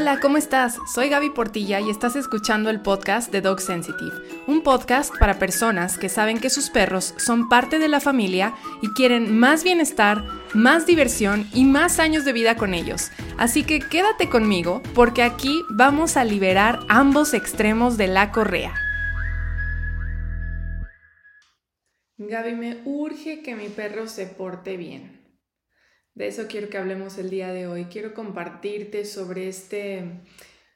Hola, ¿cómo estás? Soy Gaby Portilla y estás escuchando el podcast de Dog Sensitive, un podcast para personas que saben que sus perros son parte de la familia y quieren más bienestar, más diversión y más años de vida con ellos. Así que quédate conmigo porque aquí vamos a liberar ambos extremos de la correa. Gaby, me urge que mi perro se porte bien. De eso quiero que hablemos el día de hoy. Quiero compartirte sobre este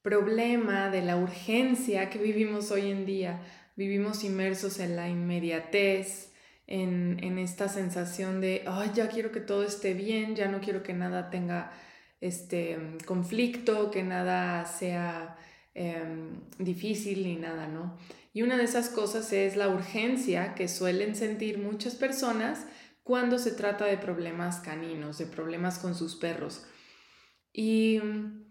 problema de la urgencia que vivimos hoy en día. Vivimos inmersos en la inmediatez, en, esta sensación de, ay, ya quiero que todo esté bien, ya no quiero que nada tenga este conflicto, que nada sea em, difícil ni nada, ¿no? Y una de esas cosas es la urgencia que suelen sentir muchas personas cuando se trata de problemas caninos, de problemas con sus perros. Y mm,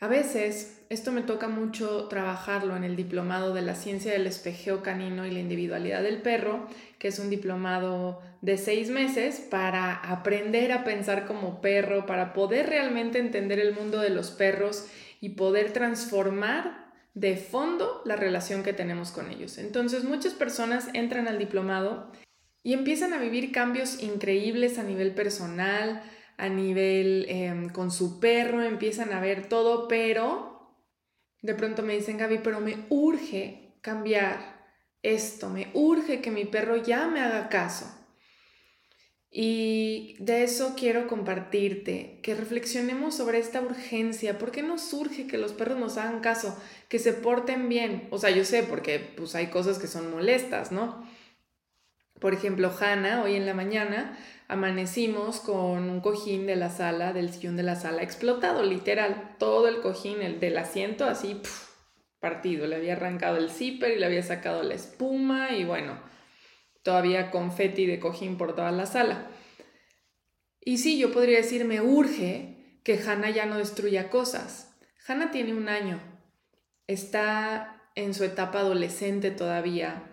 a veces esto me toca mucho trabajarlo en el diplomado de la ciencia del espejeo canino y la individualidad del perro, que es un diplomado de seis meses para aprender a pensar como perro, para poder realmente entender el mundo de los perros y poder transformar de fondo la relación que tenemos con ellos. Entonces muchas personas entran al diplomado y empiezan a vivir cambios increíbles a nivel personal, a nivel em, con su perro, empiezan a ver todo, pero de pronto me dicen, Gaby, pero me urge cambiar esto, me urge que mi perro ya me haga caso. Y de eso quiero compartirte, que reflexionemos sobre esta urgencia. ¿Por qué nos surge que los perros nos hagan caso, que se porten bien? O sea, yo sé, porque pues hay cosas que son molestas, ¿no? Por ejemplo, Hannah, hoy en la mañana amanecimos con un cojín de la sala, del sillón de la sala, explotado, literal. Todo el cojín, el del asiento, así partido. Le había arrancado el zipper y le había sacado la espuma y bueno, todavía confeti de cojín por toda la sala. Y sí, yo podría decir, me urge que Hannah ya no destruya cosas. Hannah tiene un año, está en su etapa adolescente todavía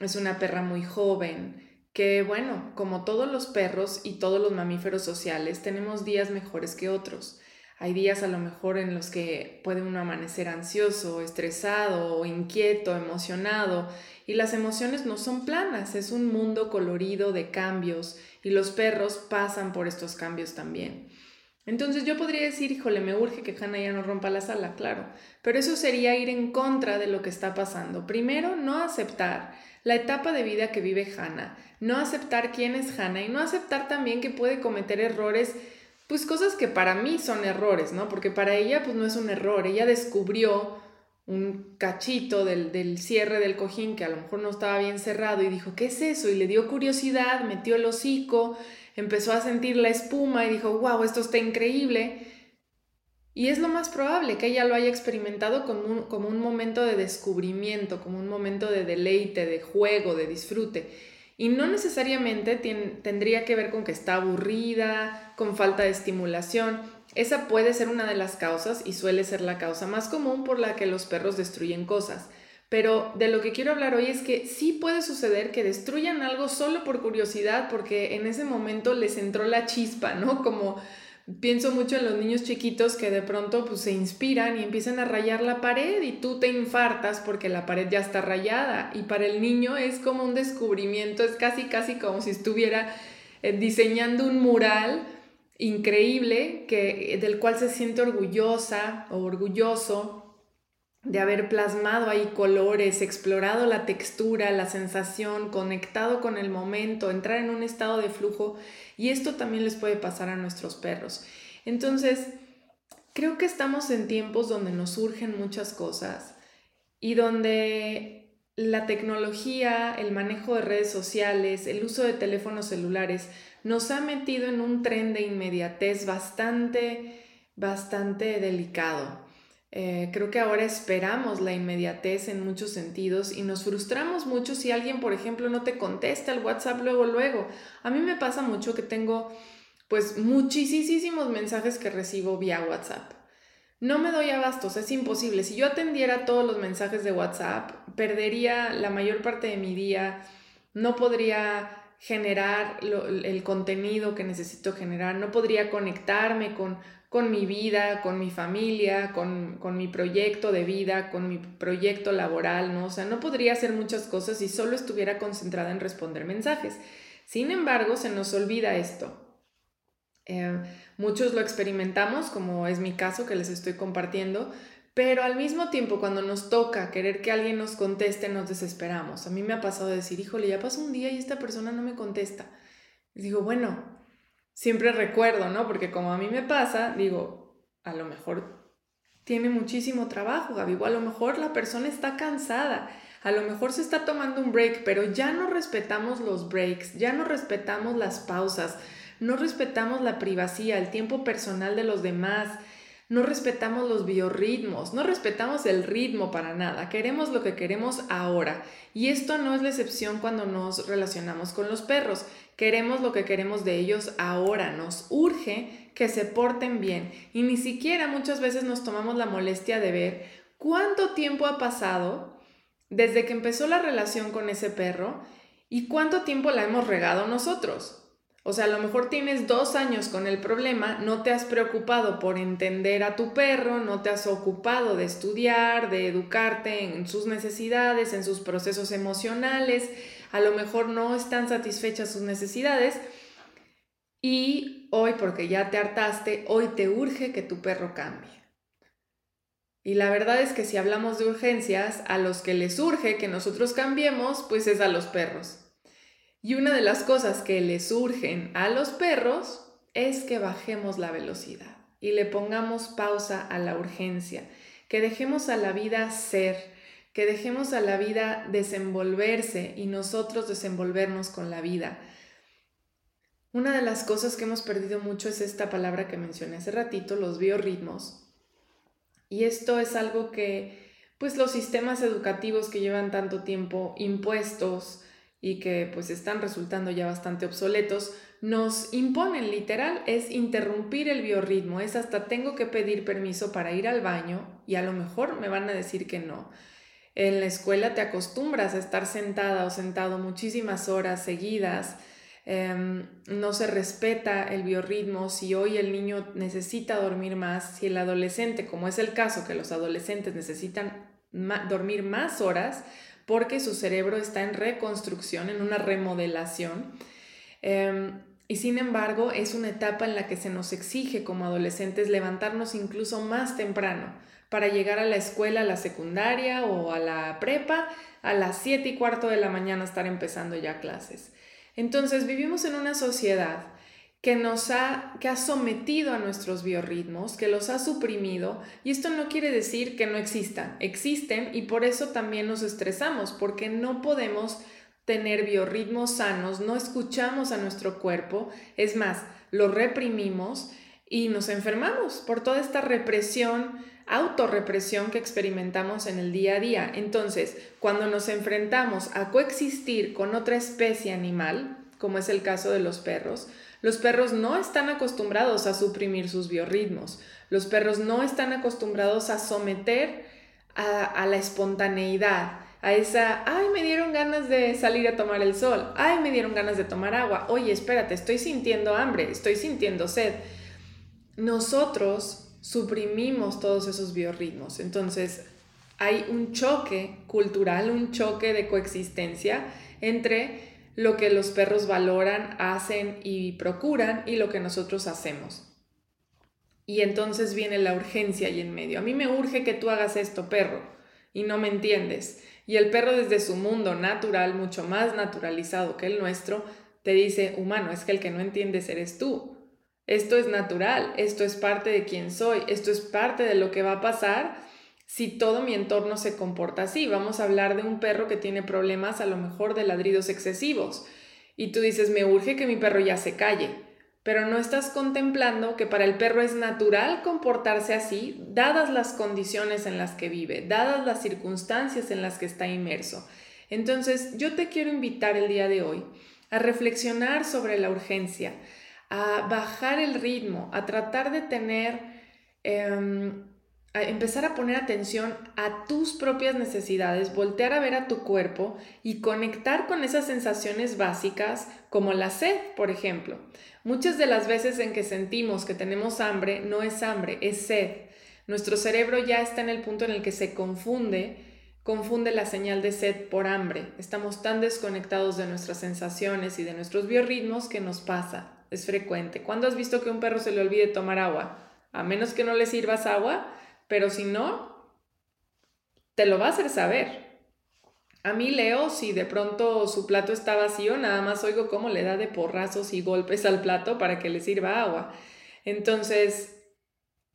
es una perra muy joven, que bueno, como todos los perros y todos los mamíferos sociales, tenemos días mejores que otros. Hay días a lo mejor en los que puede uno amanecer ansioso, estresado, inquieto, emocionado, y las emociones no son planas, es un mundo colorido de cambios, y los perros pasan por estos cambios también. Entonces yo podría decir, híjole, me urge que Hannah ya no rompa la sala, claro, pero eso sería ir en contra de lo que está pasando. Primero, no aceptar la etapa de vida que vive Hannah, no aceptar quién es Hannah y no aceptar también que puede cometer errores, pues cosas que para mí son errores, ¿no? Porque para ella pues no es un error, ella descubrió un cachito del, del, cierre del cojín que a lo mejor no estaba bien cerrado y dijo, ¿qué es eso? Y le dio curiosidad, metió el hocico, empezó a sentir la espuma y dijo, wow, esto está increíble. Y es lo más probable que ella lo haya experimentado como un, como un momento de descubrimiento, como un momento de deleite, de juego, de disfrute. Y no necesariamente tendría que ver con que está aburrida, con falta de estimulación. Esa puede ser una de las causas y suele ser la causa más común por la que los perros destruyen cosas. Pero de lo que quiero hablar hoy es que sí puede suceder que destruyan algo solo por curiosidad, porque en ese momento les entró la chispa, ¿no? Como pienso mucho en los niños chiquitos que de pronto pues se inspiran y empiezan a rayar la pared y tú te infartas porque la pared ya está rayada. Y para el niño es como un descubrimiento, es casi casi como si estuviera eh, diseñando un mural increíble que del cual se siente orgullosa o orgulloso de haber plasmado ahí colores, explorado la textura, la sensación, conectado con el momento, entrar en un estado de flujo y esto también les puede pasar a nuestros perros. Entonces, creo que estamos en tiempos donde nos surgen muchas cosas y donde la tecnología, el manejo de redes sociales, el uso de teléfonos celulares nos ha metido en un tren de inmediatez bastante, bastante delicado. Eh, creo que ahora esperamos la inmediatez en muchos sentidos y nos frustramos mucho si alguien, por ejemplo, no te contesta el WhatsApp luego, luego. A mí me pasa mucho que tengo pues muchísimos mensajes que recibo vía WhatsApp. No me doy abastos, es imposible. Si yo atendiera todos los mensajes de WhatsApp, perdería la mayor parte de mi día, no podría generar el contenido que necesito generar, no podría conectarme con, con mi vida, con mi familia, con, con, mi proyecto de vida, con mi proyecto laboral, ¿no? O sea, no podría hacer muchas cosas si solo estuviera concentrada en responder mensajes. Sin embargo, se nos olvida esto. Eh, muchos lo experimentamos, como es mi caso que les estoy compartiendo, pero al mismo tiempo cuando nos toca querer que alguien nos conteste, nos desesperamos. A mí me ha pasado de decir, híjole, ya pasó un día y esta persona no me contesta. Digo, bueno, siempre recuerdo, ¿no? Porque como a mí me pasa, digo, a lo mejor tiene muchísimo trabajo, Gaby, o a lo mejor la persona está cansada, a lo mejor se está tomando un break, pero ya no respetamos los breaks, ya no respetamos las pausas, no respetamos la privacidad, el tiempo personal de los demás, no respetamos los biorritmos, no respetamos el ritmo para nada, queremos lo que queremos ahora. Y esto no es la excepción cuando nos relacionamos con los perros, queremos lo que queremos de ellos ahora, nos urge que se porten bien y ni siquiera muchas veces nos tomamos la molestia de ver cuánto tiempo ha pasado desde que empezó la relación con ese perro y cuánto tiempo la hemos regado nosotros. O sea, a lo mejor tienes dos años con el problema, no te has preocupado por entender a tu perro, no te has ocupado de estudiar, de educarte en sus necesidades, en sus procesos emocionales, a lo mejor no están satisfechas sus necesidades y hoy, porque ya te hartaste, hoy te urge que tu perro cambie. Y la verdad es que si hablamos de urgencias, a los que les urge que nosotros cambiemos, pues es a los perros. Y una de las cosas que le surgen a los perros es que bajemos la velocidad y le pongamos pausa a la urgencia, que dejemos a la vida ser, que dejemos a la vida desenvolverse y nosotros desenvolvernos con la vida. Una de las cosas que hemos perdido mucho es esta palabra que mencioné hace ratito, los biorritmos. Y esto es algo que pues los sistemas educativos que llevan tanto tiempo impuestos, y que pues están resultando ya bastante obsoletos, nos imponen literal, es interrumpir el biorritmo, es hasta tengo que pedir permiso para ir al baño y a lo mejor me van a decir que no. En la escuela te acostumbras a estar sentada o sentado muchísimas horas seguidas, em, no se respeta el biorritmo, si hoy el niño necesita dormir más, si el adolescente, como es el caso que los adolescentes necesitan dormir más horas, porque su cerebro está en reconstrucción, en una remodelación. Em, y sin embargo, es una etapa en la que se nos exige como adolescentes levantarnos incluso más temprano para llegar a la escuela, a la secundaria o a la prepa a las 7 y cuarto de la mañana estar empezando ya clases. Entonces vivimos en una sociedad que nos ha, que ha sometido a nuestros biorritmos, que los ha suprimido, y esto no quiere decir que no existan, existen y por eso también nos estresamos, porque no podemos tener biorritmos sanos, no escuchamos a nuestro cuerpo, es más, lo reprimimos y nos enfermamos por toda esta represión, autorrepresión que experimentamos en el día a día. Entonces, cuando nos enfrentamos a coexistir con otra especie animal, como es el caso de los perros, los perros no están acostumbrados a suprimir sus biorritmos. Los perros no están acostumbrados a someter a, la espontaneidad, a esa, ay, me dieron ganas de salir a tomar el sol, ay, me dieron ganas de tomar agua, oye, espérate, estoy sintiendo hambre, estoy sintiendo sed. Nosotros suprimimos todos esos biorritmos. Entonces, hay un choque cultural, un choque de coexistencia entre lo que los perros valoran, hacen y procuran y lo que nosotros hacemos. Y entonces viene la urgencia ahí en medio. A mí me urge que tú hagas esto, perro, y no me entiendes. Y el perro desde su mundo natural, mucho más naturalizado que el nuestro, te dice, humano, es que el que no entiendes eres tú. Esto es natural, esto es parte de quién soy, esto es parte de lo que va a pasar si todo mi entorno se comporta así. Vamos a hablar de un perro que tiene problemas a lo mejor de ladridos excesivos. Y tú dices, me urge que mi perro ya se calle. Pero no estás contemplando que para el perro es natural comportarse así, dadas las condiciones en las que vive, dadas las circunstancias en las que está inmerso. Entonces, yo te quiero invitar el día de hoy a reflexionar sobre la urgencia, a bajar el ritmo, a tratar de tener... Em, empezar a poner atención a tus propias necesidades, voltear a ver a tu cuerpo y conectar con esas sensaciones básicas como la sed, por ejemplo. Muchas de las veces en que sentimos que tenemos hambre, no es hambre, es sed. Nuestro cerebro ya está en el punto en el que se confunde, confunde la señal de sed por hambre. Estamos tan desconectados de nuestras sensaciones y de nuestros biorritmos que nos pasa. Es frecuente. ¿Cuándo has visto que un perro se le olvide tomar agua? A menos que no le sirvas agua, pero si no, te lo va a hacer saber. A mí Leo, si de pronto su plato está vacío, nada más oigo cómo le da de porrazos y golpes al plato para que le sirva agua. Entonces,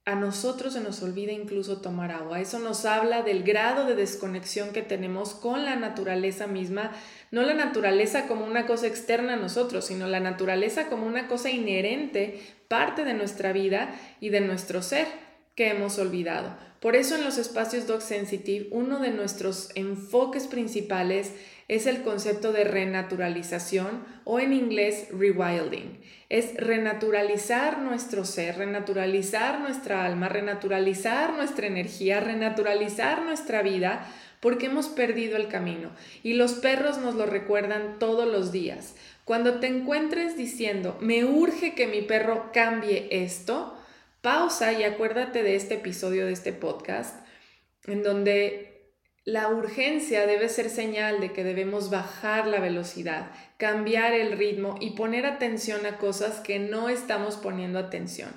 a nosotros se nos olvida incluso tomar agua. Eso nos habla del grado de desconexión que tenemos con la naturaleza misma, no la naturaleza como una cosa externa a nosotros, sino la naturaleza como una cosa inherente, parte de nuestra vida y de nuestro ser que hemos olvidado. Por eso en los espacios Dog Sensitive, uno de nuestros enfoques principales es el concepto de renaturalización o en inglés rewilding. Es renaturalizar nuestro ser, renaturalizar nuestra alma, renaturalizar nuestra energía, renaturalizar nuestra vida porque hemos perdido el camino. Y los perros nos lo recuerdan todos los días. Cuando te encuentres diciendo, me urge que mi perro cambie esto, pausa y acuérdate de este episodio de este podcast, en donde la urgencia debe ser señal de que debemos bajar la velocidad, cambiar el ritmo y poner atención a cosas que no estamos poniendo atención.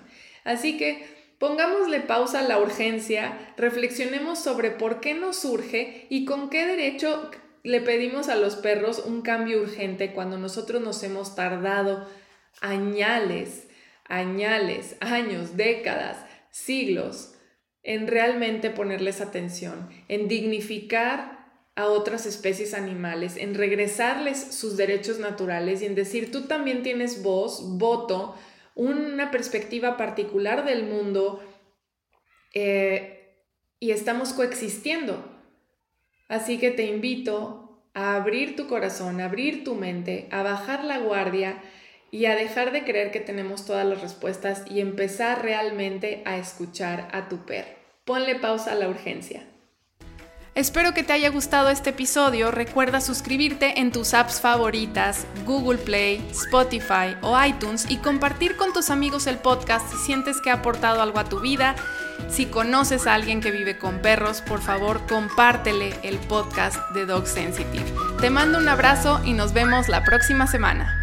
Así que pongámosle pausa a la urgencia, reflexionemos sobre por qué nos surge y con qué derecho le pedimos a los perros un cambio urgente cuando nosotros nos hemos tardado añales añales, años, décadas, siglos, en realmente ponerles atención, en dignificar a otras especies animales, en regresarles sus derechos naturales y en decir, tú también tienes voz, voto, una perspectiva particular del mundo eh, y estamos coexistiendo. Así que te invito a abrir tu corazón, a abrir tu mente, a bajar la guardia y a dejar de creer que tenemos todas las respuestas y empezar realmente a escuchar a tu perro. Ponle pausa a la urgencia. Espero que te haya gustado este episodio. Recuerda suscribirte en tus apps favoritas, Google Play, Spotify o iTunes y compartir con tus amigos el podcast si sientes que ha aportado algo a tu vida. Si conoces a alguien que vive con perros, por favor compártele el podcast de Dog Sensitive. Te mando un abrazo y nos vemos la próxima semana.